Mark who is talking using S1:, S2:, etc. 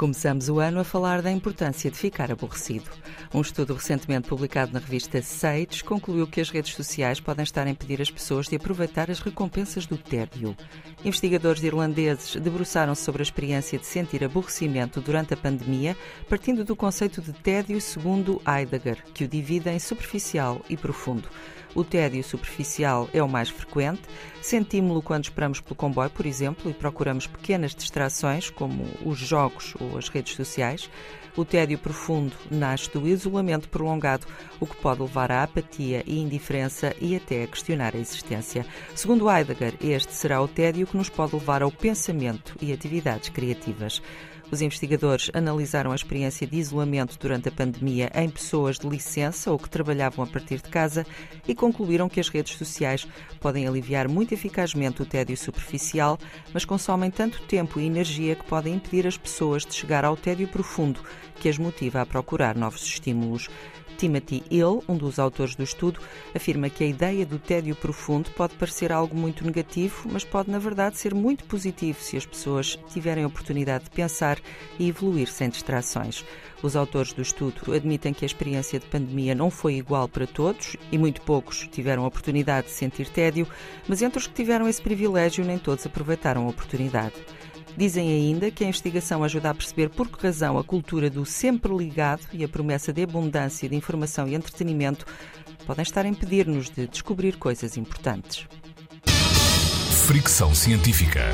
S1: Começamos o ano a falar da importância de ficar aborrecido. Um estudo recentemente publicado na revista Sage concluiu que as redes sociais podem estar a impedir as pessoas de aproveitar as recompensas do tédio. Investigadores irlandeses debruçaram-se sobre a experiência de sentir aborrecimento durante a pandemia, partindo do conceito de tédio segundo Heidegger, que o divide em superficial e profundo. O tédio superficial é o mais frequente. Sentimos-lo quando esperamos pelo comboio, por exemplo, e procuramos pequenas distrações, como os jogos ou as redes sociais. O tédio profundo nasce do isolamento prolongado, o que pode levar à apatia e indiferença e até a questionar a existência. Segundo Heidegger, este será o tédio que nos pode levar ao pensamento e atividades criativas. Os investigadores analisaram a experiência de isolamento durante a pandemia em pessoas de licença ou que trabalhavam a partir de casa e concluíram que as redes sociais podem aliviar muito eficazmente o tédio superficial, mas consomem tanto tempo e energia que podem impedir as pessoas de chegar ao tédio profundo que as motiva a procurar novos estímulos. Timothy Hill, um dos autores do estudo, afirma que a ideia do tédio profundo pode parecer algo muito negativo, mas pode, na verdade, ser muito positivo se as pessoas tiverem a oportunidade de pensar e evoluir sem distrações. Os autores do estudo admitem que a experiência de pandemia não foi igual para todos e muito poucos tiveram a oportunidade de sentir tédio, mas entre os que tiveram esse privilégio, nem todos aproveitaram a oportunidade. Dizem ainda que a investigação ajuda a perceber por que razão a cultura do sempre ligado e a promessa de abundância de informação e entretenimento podem estar a impedir-nos de descobrir coisas importantes.
S2: Fricção científica.